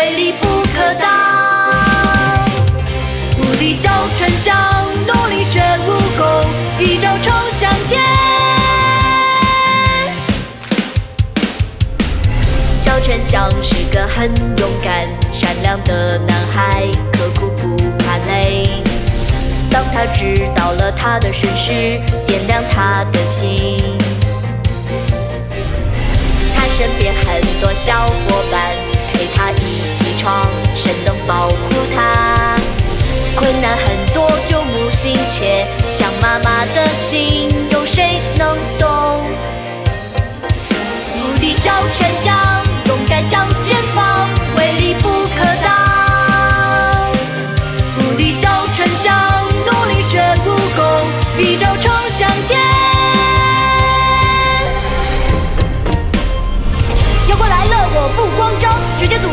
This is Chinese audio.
威力不可挡，无敌小陈香努力学武功，一招冲向天。小陈香是个很勇敢、善良的男孩，刻苦不怕累。当他知道了他的身世，点亮他的心。他身边很多小伙伴。一起闯，谁能保护他？困难很多就母心切，想妈妈的心，有谁能懂？无敌小沉香，勇敢向前方，威力不可挡。无敌小沉香，努力学武功，一招冲向天。妖怪来了，我不慌张，直接阻